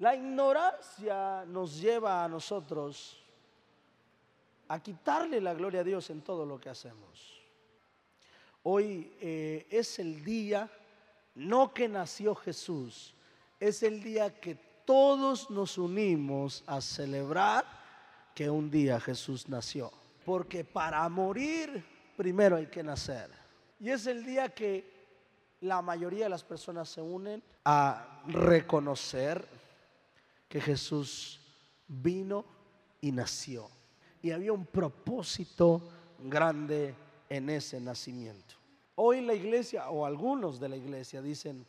La ignorancia nos lleva a nosotros a quitarle la gloria a Dios en todo lo que hacemos. Hoy eh, es el día, no que nació Jesús, es el día que todos nos unimos a celebrar que un día Jesús nació. Porque para morir primero hay que nacer. Y es el día que la mayoría de las personas se unen a reconocer que Jesús vino y nació. Y había un propósito grande en ese nacimiento. Hoy la iglesia, o algunos de la iglesia, dicen,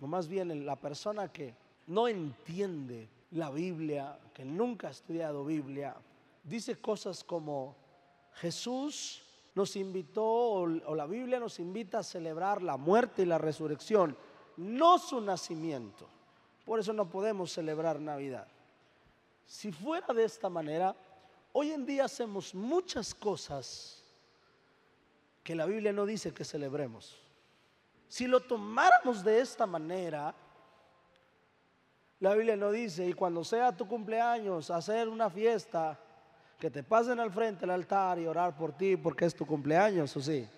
o más bien la persona que no entiende la Biblia, que nunca ha estudiado Biblia, dice cosas como Jesús nos invitó, o, la Biblia nos invita a celebrar la muerte y la resurrección, no su nacimiento. Por eso no podemos celebrar Navidad. Si fuera de esta manera, hoy en día hacemos muchas cosas que la Biblia no dice que celebremos. Si lo tomáramos de esta manera, la Biblia no dice, y cuando sea tu cumpleaños, hacer una fiesta que te pasen al frente del altar y orar por ti porque es tu cumpleaños, ¿o sí?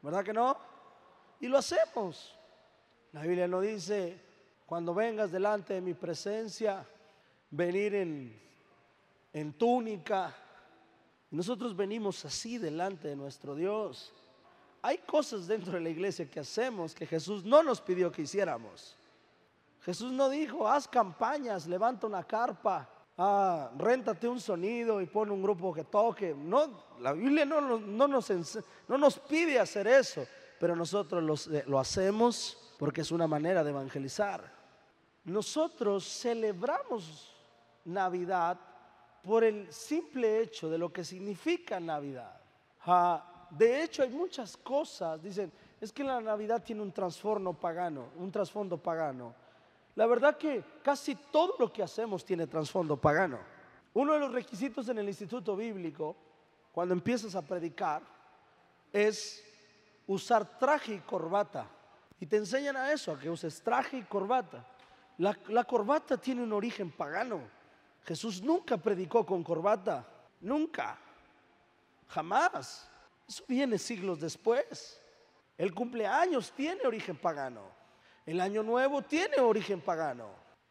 ¿Verdad que no? Y lo hacemos. La Biblia no dice, cuando vengas delante de mi presencia, venir en, en túnica. Nosotros venimos así delante de nuestro Dios. Hay cosas dentro de la iglesia que hacemos que Jesús no nos pidió que hiciéramos. Jesús no dijo, haz campañas, levanta una carpa, ah, réntate un sonido y pon un grupo que toque. No, la Biblia no, no, nos, no nos pide hacer eso, pero nosotros eh, lo hacemos porque es una manera de evangelizar. Nosotros celebramos Navidad por el simple hecho de lo que significa Navidad. Ah, de hecho, hay muchas cosas, dicen, es que la Navidad tiene un trasfondo pagano, un trasfondo pagano. La verdad que casi todo lo que hacemos tiene trasfondo pagano. Uno de los requisitos en el instituto bíblico, cuando empiezas a predicar, es usar traje y corbata. Y te enseñan a eso, a que uses traje y corbata. La, corbata tiene un origen pagano. Jesús nunca predicó con corbata, nunca, jamás. Eso viene siglos después. El cumpleaños tiene origen pagano. El año nuevo tiene origen pagano,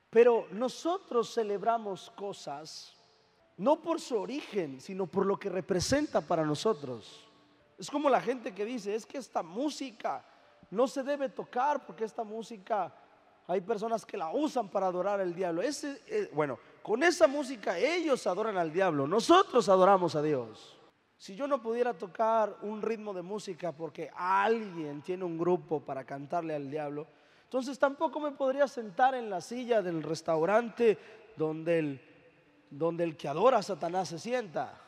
pero nosotros celebramos cosas no por su origen, sino por lo que representa para nosotros. Es como la gente que dice, es que esta música no se debe tocar porque esta música hay personas que la usan para adorar al diablo. Ese, eh, bueno, con esa música ellos adoran al diablo, nosotros adoramos a Dios. Si yo no pudiera tocar un ritmo de música porque alguien tiene un grupo para cantarle al diablo, entonces tampoco me podría sentar en la silla del restaurante donde el, donde el que adora a Satanás se sienta.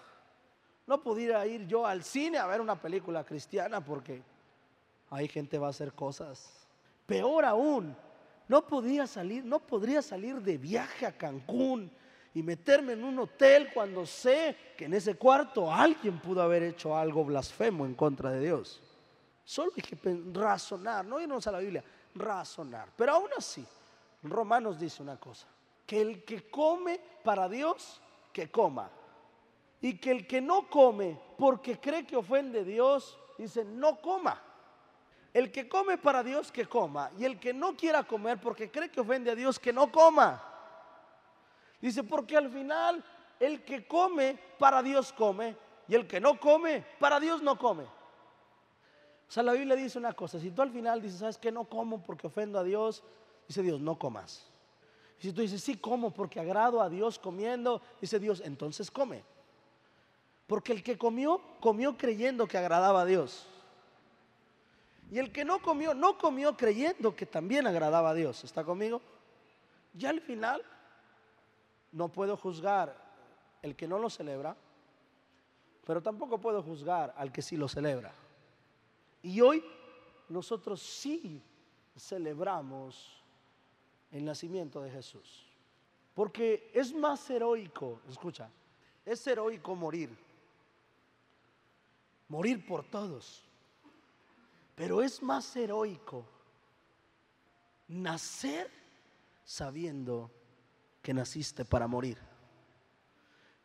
No pudiera ir yo al cine a ver una película cristiana porque hay gente va a hacer cosas. Peor aún, no podía salir, no podría salir de viaje a Cancún y meterme en un hotel cuando sé que en ese cuarto alguien pudo haber hecho algo blasfemo en contra de Dios. Solo hay que razonar, no irnos a la Biblia, razonar. Pero aún así, Romanos dice una cosa, que el que come para Dios, que coma. Y que el que no come porque cree que ofende a Dios, dice, no coma. El que come para Dios, que coma. Y el que no quiera comer porque cree que ofende a Dios, que no coma. Dice, porque al final el que come para Dios come y el que no come para Dios no come. O sea, la Biblia dice una cosa, si tú al final dices, ¿sabes qué? No como porque ofendo a Dios, dice Dios, no comas. Y si tú dices, sí como porque agrado a Dios comiendo, dice Dios, entonces come. Porque el que comió, comió creyendo que agradaba a Dios. Y el que no comió, no comió creyendo que también agradaba a Dios. ¿Está conmigo? Ya al final, no puedo juzgar el que no lo celebra, pero tampoco puedo juzgar al que sí lo celebra. Y hoy nosotros sí celebramos el nacimiento de Jesús. Porque es más heroico, escucha, es heroico morir. Morir por todos. Pero es más heroico nacer sabiendo que naciste para morir.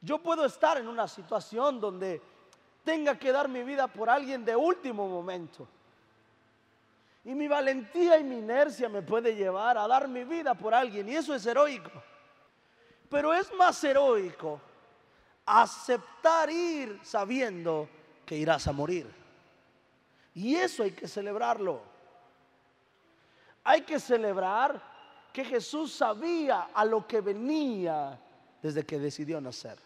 Yo puedo estar en una situación donde tenga que dar mi vida por alguien de último momento. Y mi valentía y mi inercia me puede llevar a dar mi vida por alguien. Y eso es heroico. Pero es más heroico aceptar ir sabiendo que irás a morir. Y eso hay que celebrarlo. Hay que celebrar que Jesús sabía a lo que venía desde que decidió nacer.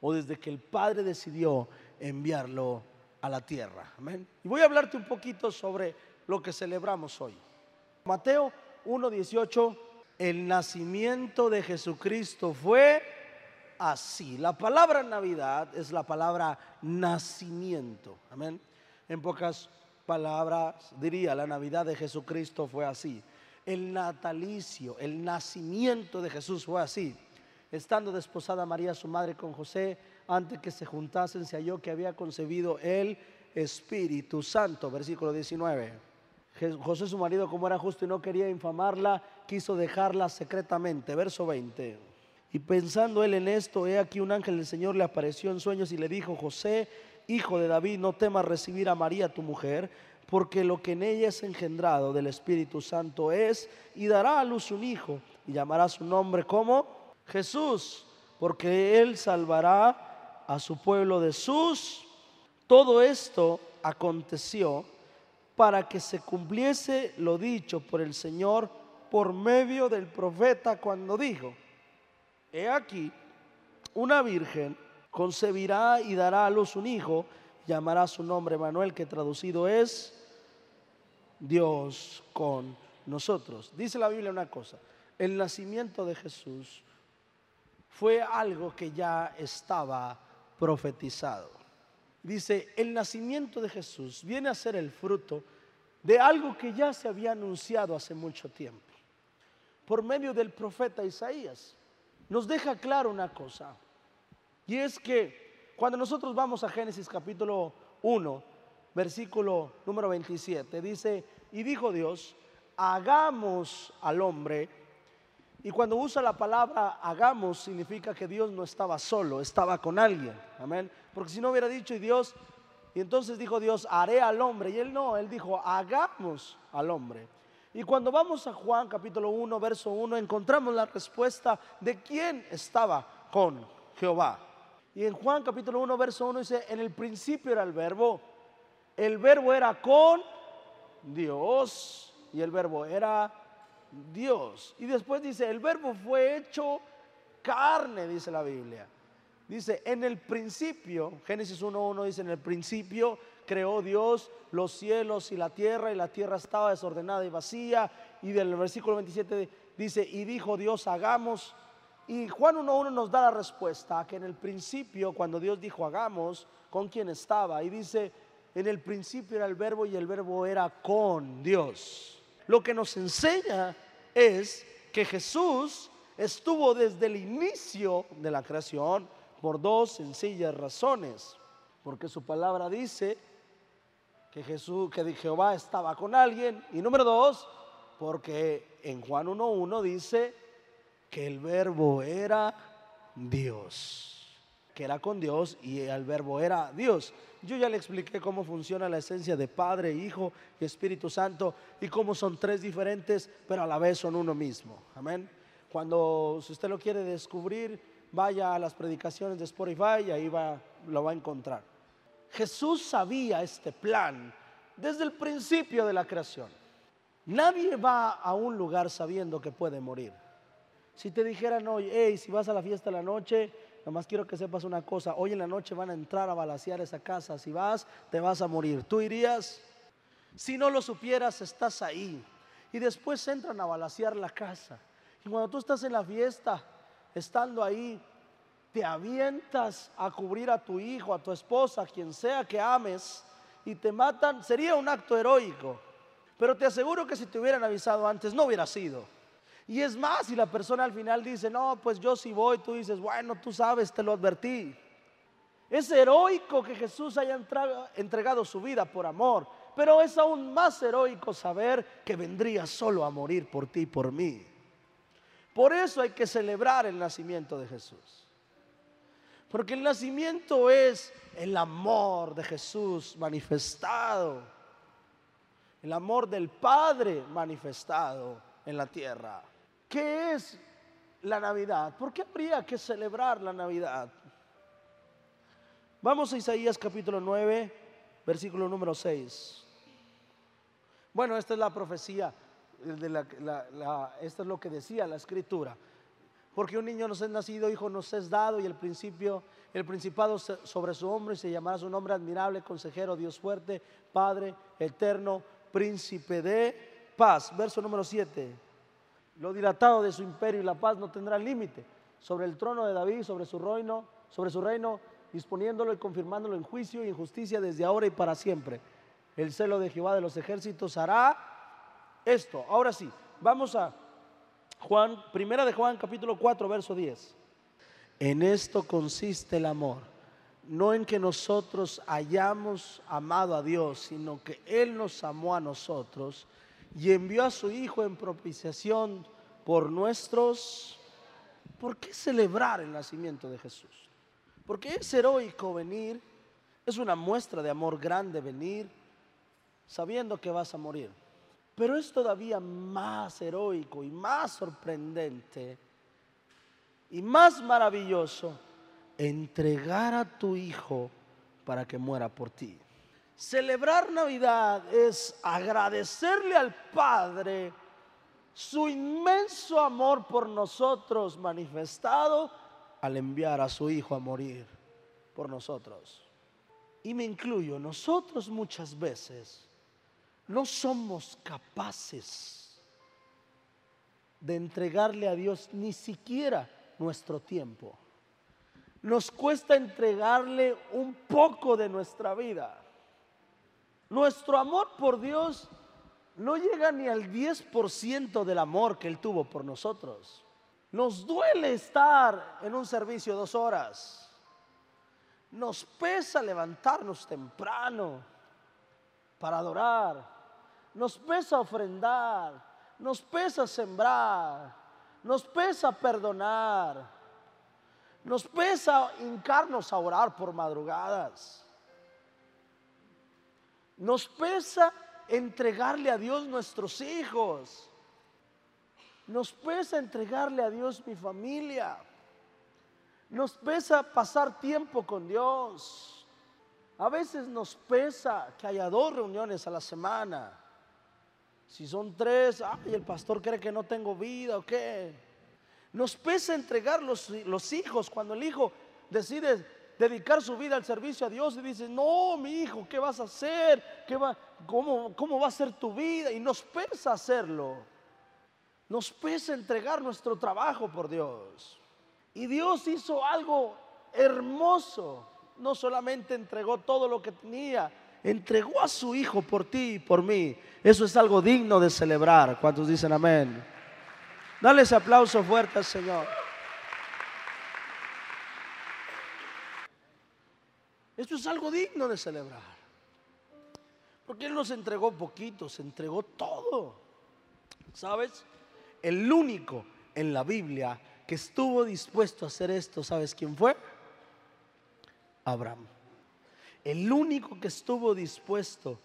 O desde que el Padre decidió enviarlo a la tierra. Amén. Y voy a hablarte un poquito sobre lo que celebramos hoy. Mateo 1.18, el nacimiento de Jesucristo fue así. La palabra Navidad es la palabra nacimiento. Amén. En pocas palabras diría, la Navidad de Jesucristo fue así. El natalicio, el nacimiento de Jesús fue así. Estando desposada María, su madre, con José, antes que se juntasen, se halló que había concebido el Espíritu Santo. Versículo 19. José, su marido, como era justo y no quería infamarla, quiso dejarla secretamente. Verso 20. Y pensando él en esto, he aquí un ángel del Señor le apareció en sueños y le dijo, José, hijo de David, no temas recibir a María tu mujer, porque lo que en ella es engendrado del Espíritu Santo es, y dará a luz un hijo, y llamará su nombre como Jesús, porque él salvará a su pueblo de sus. Todo esto aconteció para que se cumpliese lo dicho por el Señor por medio del profeta cuando dijo, he aquí, una virgen concebirá y dará a luz un hijo, llamará su nombre Manuel, que traducido es Dios con nosotros. Dice la Biblia una cosa, el nacimiento de Jesús fue algo que ya estaba profetizado. Dice, el nacimiento de Jesús viene a ser el fruto de algo que ya se había anunciado hace mucho tiempo, por medio del profeta Isaías. Nos deja claro una cosa, y es que cuando nosotros vamos a Génesis capítulo 1, versículo número 27, dice, y dijo Dios, hagamos al hombre. Y cuando usa la palabra hagamos, significa que Dios no estaba solo, estaba con alguien. Amén. Porque si no hubiera dicho, y Dios, y entonces dijo Dios, haré al hombre. Y él no, él dijo, hagamos al hombre. Y cuando vamos a Juan capítulo 1, verso 1, encontramos la respuesta de quién estaba con Jehová. Y en Juan capítulo 1, verso 1 dice, en el principio era el verbo, el verbo era con Dios y el verbo era Dios. Y después dice, el verbo fue hecho carne, dice la Biblia. Dice, en el principio, Génesis 1.1 dice, en el principio creó Dios los cielos y la tierra y la tierra estaba desordenada y vacía. Y del versículo 27 dice, y dijo Dios, hagamos y Juan 1.1 nos da la respuesta que en el principio, cuando Dios dijo hagamos, con quién estaba. Y dice, en el principio era el verbo y el verbo era con Dios. Lo que nos enseña es que Jesús estuvo desde el inicio de la creación por dos sencillas razones. Porque su palabra dice que Jesús, que Jehová estaba con alguien. Y número dos, porque en Juan 1.1 dice que el verbo era Dios, que era con Dios y el verbo era Dios. Yo ya le expliqué cómo funciona la esencia de Padre, Hijo y Espíritu Santo y cómo son tres diferentes, pero a la vez son uno mismo. Amén. Cuando si usted lo quiere descubrir, vaya a las predicaciones de Spotify y ahí va, lo va a encontrar. Jesús sabía este plan desde el principio de la creación. Nadie va a un lugar sabiendo que puede morir. Si te dijeran hoy, hey, si vas a la fiesta de la noche, nomás quiero que sepas una cosa, hoy en la noche van a entrar a balasear esa casa, si vas, te vas a morir. ¿Tú irías? Si no lo supieras, estás ahí. Y después entran a balasear la casa. Y cuando tú estás en la fiesta, estando ahí, te avientas a cubrir a tu hijo, a tu esposa, a quien sea que ames, y te matan, sería un acto heroico. Pero te aseguro que si te hubieran avisado antes, no hubiera sido. Y es más, si la persona al final dice, no, pues yo sí voy, tú dices, bueno, tú sabes, te lo advertí. Es heroico que Jesús haya entregado su vida por amor, Pero es aún más heroico saber que vendría solo a morir por ti y por mí. Por eso hay que celebrar el nacimiento de Jesús. Porque el nacimiento es el amor de Jesús manifestado. El amor del Padre manifestado en la tierra. ¿Qué es la Navidad? ¿Por qué habría que celebrar la Navidad? Vamos a Isaías capítulo 9, versículo número 6. Bueno, esta es la profecía, de la, esto es lo que decía la escritura. Porque un niño nos es nacido, hijo nos es dado y el principio, el principado sobre su hombro y se llamará su nombre admirable, consejero, Dios fuerte, Padre, eterno, príncipe de paz. Verso número 7. Lo dilatado de su imperio y la paz no tendrá límite sobre el trono de David, sobre su reino, sobre su reino, disponiéndolo y confirmándolo en juicio y en justicia desde ahora y para siempre. El celo de Jehová de los ejércitos hará esto. Ahora sí, vamos a Juan, primera de Juan, capítulo 4, verso 10. En esto consiste el amor, no en que nosotros hayamos amado a Dios, sino que Él nos amó a nosotros y envió a su Hijo en propiciación por nuestros... ¿Por qué celebrar el nacimiento de Jesús? Porque es heroico venir, es una muestra de amor grande venir sabiendo que vas a morir. Pero es todavía más heroico y más sorprendente y más maravilloso entregar a tu hijo para que muera por ti. Celebrar Navidad es agradecerle al Padre su inmenso amor por nosotros manifestado al enviar a su Hijo a morir por nosotros. Y me incluyo, nosotros muchas veces no somos capaces de entregarle a Dios ni siquiera nuestro tiempo. Nos cuesta entregarle un poco de nuestra vida. Nuestro amor por Dios no llega ni al 10% del amor que Él tuvo por nosotros. Nos duele estar en un servicio dos horas. Nos pesa levantarnos temprano para adorar. Nos pesa ofrendar, nos pesa sembrar, nos pesa perdonar, nos pesa hincarnos a orar por madrugadas, nos pesa entregarle a Dios nuestros hijos, nos pesa entregarle a Dios mi familia, nos pesa pasar tiempo con Dios. A veces nos pesa que haya dos reuniones a la semana. Si son tres, ay, el pastor cree que no tengo vida o qué. Nos pesa entregar los, los hijos cuando el hijo decide dedicar su vida al servicio a Dios y dice, no, mi hijo, ¿qué vas a hacer? ¿Qué va, cómo, ¿Cómo va a ser tu vida? Y nos pesa hacerlo. Nos pesa entregar nuestro trabajo por Dios. Y Dios hizo algo hermoso. No solamente entregó todo lo que tenía, entregó a su Hijo por ti y por mí. Eso es algo digno de celebrar. ¿Cuántos dicen amén? Dale ese aplauso fuerte al Señor. Esto es algo digno de celebrar. Porque Él nos entregó poquito, se entregó todo. ¿Sabes? El único en la Biblia que estuvo dispuesto a hacer esto, ¿sabes quién fue? Abraham el único que estuvo dispuesto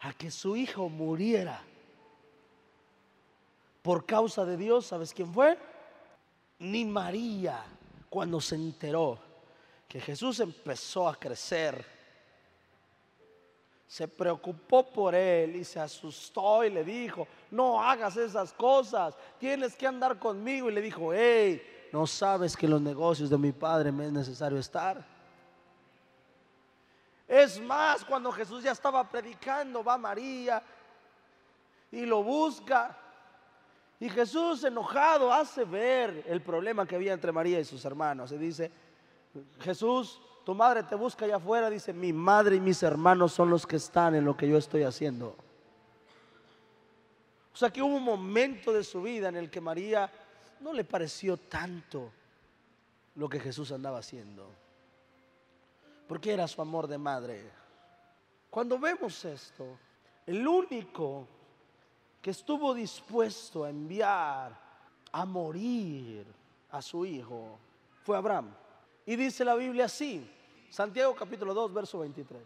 a que su hijo muriera por causa de Dios, ¿sabes quién fue? Ni María, cuando se enteró que Jesús empezó a crecer, se preocupó por él y se asustó y le dijo, no hagas esas cosas, tienes que andar conmigo. Y le dijo, hey, no sabes que los negocios de mi padre me es necesario estar. Es más, cuando Jesús ya estaba predicando, va María y lo busca. Y Jesús enojado hace ver el problema que había entre María y sus hermanos. Y dice, Jesús, tu madre te busca allá afuera. Dice, mi madre y mis hermanos son los que están en lo que yo estoy haciendo. O sea que hubo un momento de su vida en el que María no le pareció tanto lo que Jesús andaba haciendo porque era su amor de madre. Cuando vemos esto, El único que estuvo dispuesto a enviar a morir a su hijo fue Abraham. Y dice la Biblia así, Santiago capítulo 2, verso 23.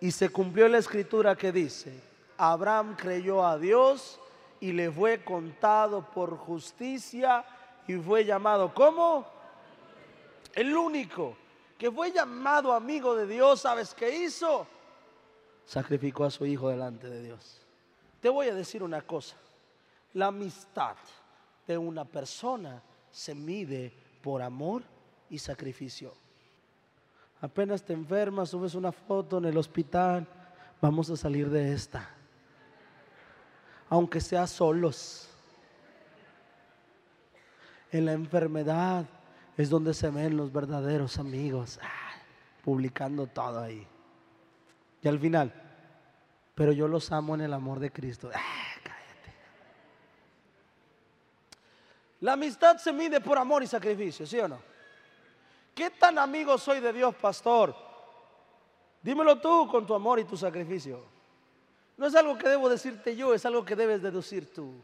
Y se cumplió la escritura que dice, Abraham creyó a Dios y le fue contado por justicia y fue llamado como el único que fue llamado amigo de Dios, ¿sabes qué hizo? Sacrificó a su hijo delante de Dios. Te voy a decir una cosa, la amistad de una persona se mide por amor y sacrificio. Apenas te enfermas, subes una foto en el hospital, vamos a salir de esta. Aunque sea solos. En la enfermedad es donde se ven los verdaderos amigos, ah, publicando todo ahí. Y al final, pero yo los amo en el amor de Cristo. Ah, cállate. La amistad se mide por amor y sacrificio, ¿sí o no? ¿Qué tan amigo soy de Dios, pastor? Dímelo tú con tu amor y tu sacrificio. No es algo que debo decirte yo, es algo que debes deducir tú.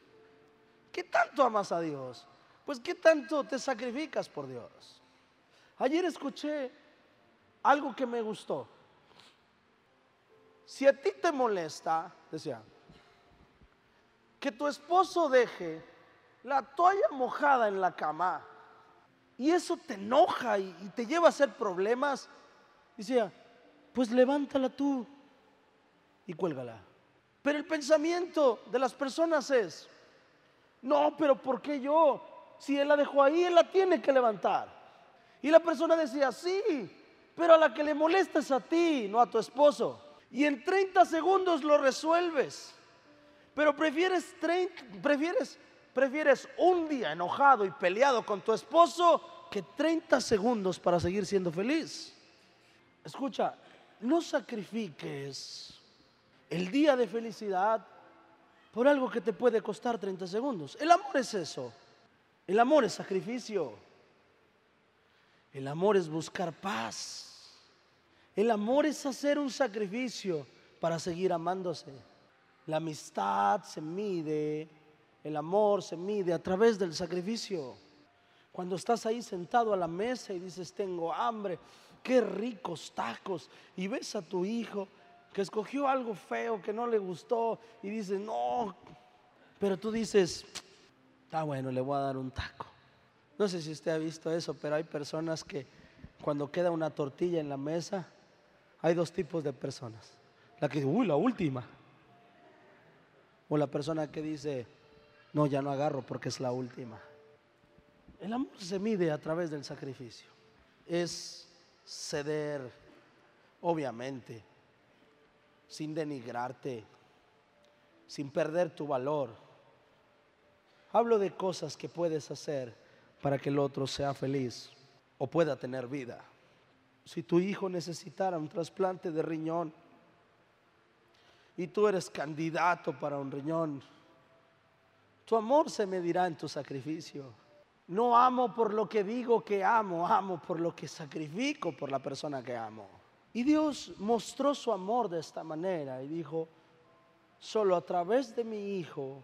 ¿Qué tanto amas a Dios? Pues ¿qué tanto te sacrificas por Dios? Ayer escuché algo que me gustó. Si a ti te molesta, decía, que tu esposo deje la toalla mojada en la cama y eso te enoja y, te lleva a hacer problemas, decía, pues levántala tú y cuélgala. Pero el pensamiento de las personas es, no, pero ¿por qué yo? Si él la dejó ahí, él la tiene que levantar. Y la persona decía, sí, pero a la que le molesta es a ti, no a tu esposo y en 30 segundos lo resuelves. Pero prefieres, prefieres, prefieres un día enojado y peleado con tu esposo que 30 segundos para seguir siendo feliz. Escucha, no sacrifiques el día de felicidad por algo que te puede costar 30 segundos. El amor es eso. El amor es sacrificio. El amor es buscar paz. El amor es hacer un sacrificio para seguir amándose. La amistad se mide, el amor se mide a través del sacrificio. Cuando estás ahí sentado a la mesa y dices, tengo hambre, qué ricos tacos, y ves a tu hijo que escogió algo feo que no le gustó y dices, no, pero tú dices, está bueno, le voy a dar un taco. No sé si usted ha visto eso, pero hay personas que cuando queda una tortilla en la mesa, hay dos tipos de personas. La que dice, uy, la última. O la persona que dice, no, ya no agarro porque es la última. El amor se mide a través del sacrificio. Es ceder, obviamente, sin denigrarte, sin perder tu valor. Hablo de cosas que puedes hacer para que el otro sea feliz o pueda tener vida si tu hijo necesitara un trasplante de riñón y tú eres candidato para un riñón, tu amor se medirá en tu sacrificio. No amo por lo que digo que amo, amo por lo que sacrifico por la persona que amo. Y Dios mostró su amor de esta manera y dijo, solo a través de mi hijo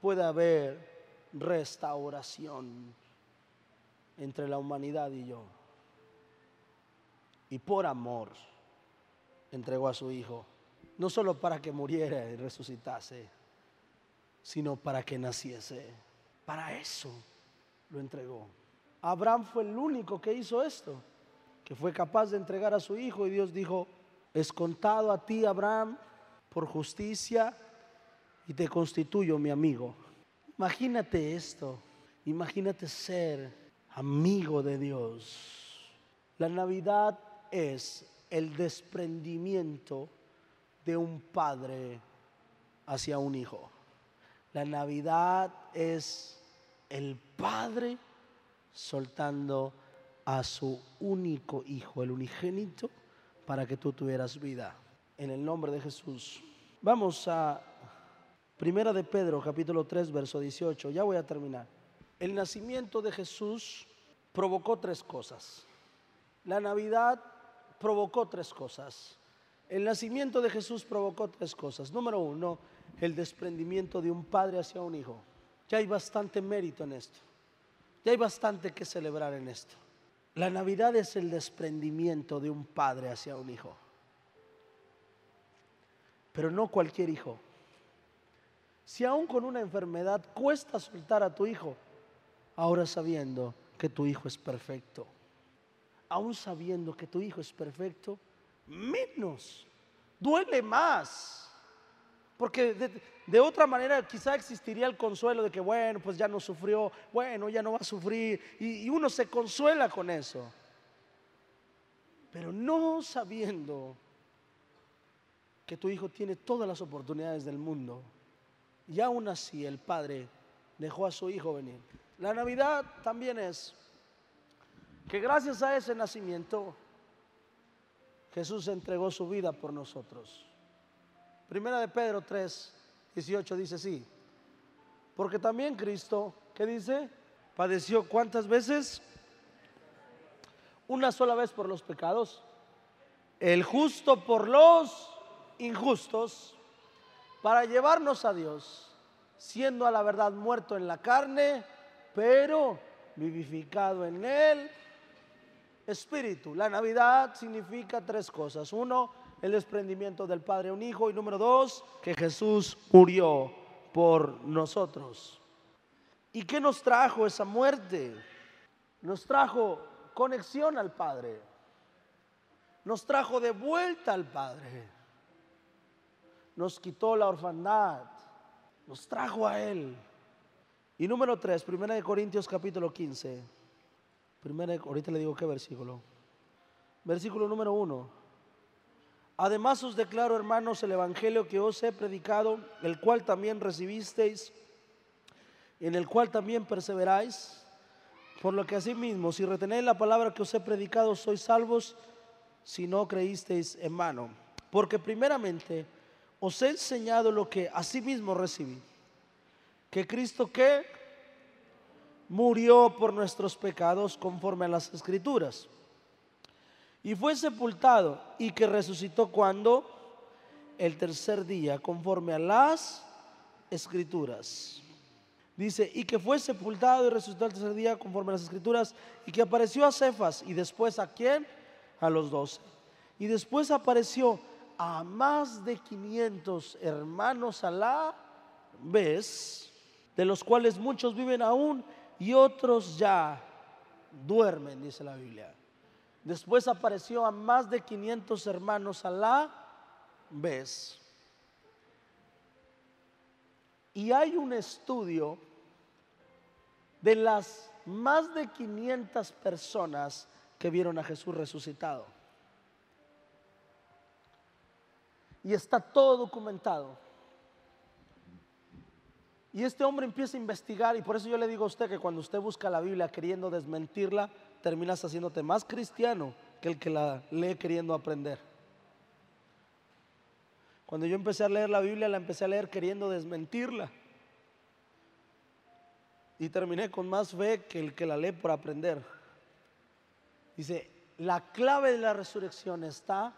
puede haber restauración entre la humanidad y yo y por amor entregó a su Hijo, no solo para que muriera y resucitase, sino para que naciese. Para eso lo entregó. Abraham fue el único que hizo esto, que fue capaz de entregar a su Hijo y Dios dijo, es contado a ti, Abraham, por justicia y te constituyo mi amigo. Imagínate esto, imagínate ser amigo de Dios. La Navidad es el desprendimiento de un padre hacia un hijo. La Navidad es el padre soltando a su único hijo, el unigénito, para que tú tuvieras vida. En el nombre de Jesús. Vamos a Primera de Pedro, capítulo 3, verso 18. Ya voy a terminar. El nacimiento de Jesús provocó tres cosas. La Navidad provocó tres cosas. El nacimiento de Jesús provocó tres cosas. Número uno, el desprendimiento de un padre hacia un hijo. Ya hay bastante mérito en esto. Ya hay bastante que celebrar en esto. La Navidad es el desprendimiento de un padre hacia un hijo. Pero no cualquier hijo. Si aún con una enfermedad cuesta soltar a tu hijo, ahora sabiendo que tu hijo es perfecto, aún sabiendo que tu hijo es perfecto, menos, duele más. Porque de, otra manera quizá existiría el consuelo de que, bueno, pues ya no sufrió, bueno, ya no va a sufrir, y, y uno se consuela con eso. Pero no sabiendo que tu hijo tiene todas las oportunidades del mundo, y aún así el padre dejó a su hijo venir. La Navidad también es que gracias a ese nacimiento Jesús entregó su vida por nosotros. Primera de Pedro 3, 18 dice sí. Porque también Cristo, ¿qué dice? Padeció cuántas veces? Una sola vez por los pecados. El justo por los injustos para llevarnos a Dios, siendo a la verdad muerto en la carne, pero vivificado en él espíritu. La Navidad significa tres cosas. Uno, el desprendimiento del Padre a un Hijo. Y número dos, que Jesús murió por nosotros. ¿Y qué nos trajo esa muerte? Nos trajo conexión al Padre. Nos trajo de vuelta al Padre. Nos quitó la orfandad. Nos trajo a Él. Y número tres, Primera de Corintios capítulo 15. Primera, ahorita le digo qué versículo. Versículo número uno. Además os declaro, hermanos, el Evangelio que os he predicado, el cual también recibisteis, en el cual también perseveráis, por lo que asimismo, si retenéis la palabra que os he predicado, sois salvos, si no creísteis en mano. Porque primeramente os he enseñado lo que asimismo recibí, que Cristo que murió por nuestros pecados conforme a las escrituras. Y fue sepultado y que resucitó cuando el tercer día conforme a las escrituras. Dice, y que fue sepultado y resucitó el tercer día conforme a las escrituras y que apareció a Cefas y después a quién? A los doce. Y después apareció a más de 500 hermanos a la vez, de los cuales muchos viven aún y otros ya duermen, dice la Biblia. Después apareció a más de 500 hermanos a la vez. Y hay un estudio de las más de 500 personas que vieron a Jesús resucitado. Y está todo documentado. Y este hombre empieza a investigar y por eso yo le digo a usted que cuando usted busca la Biblia queriendo desmentirla, terminas haciéndote más cristiano que el que la lee queriendo aprender. Cuando yo empecé a leer la Biblia, la empecé a leer queriendo desmentirla. Y terminé con más fe que el que la lee por aprender. Dice, la clave de la resurrección está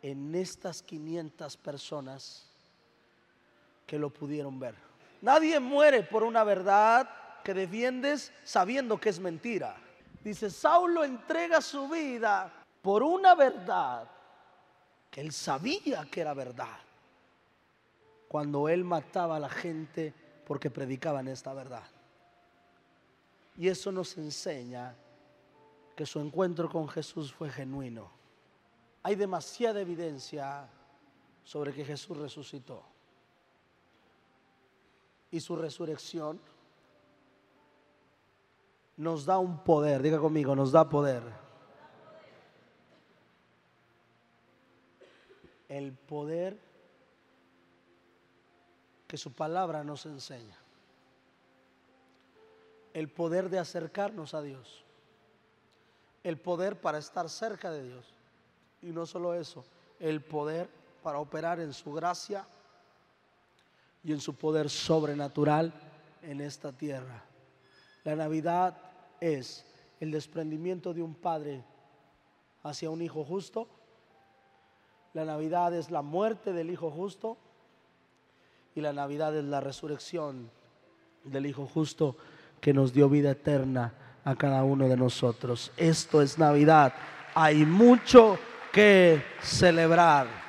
en estas 500 personas que lo pudieron ver. Nadie muere por una verdad que defiendes sabiendo que es mentira. Dice, Saulo entrega su vida por una verdad que él sabía que era verdad. Cuando él mataba a la gente porque predicaban esta verdad. Y eso nos enseña que su encuentro con Jesús fue genuino. Hay demasiada evidencia sobre que Jesús resucitó y su resurrección nos da un poder, diga conmigo, nos da poder. El poder que su palabra nos enseña. El poder de acercarnos a Dios. El poder para estar cerca de Dios. Y no solo eso, el poder para operar en su gracia y en su poder sobrenatural en esta tierra. La Navidad es el desprendimiento de un padre hacia un hijo justo La Navidad es la muerte del Hijo justo y la Navidad es la resurrección del Hijo justo que nos dio vida eterna a cada uno de nosotros. Esto es Navidad. Hay mucho que celebrar.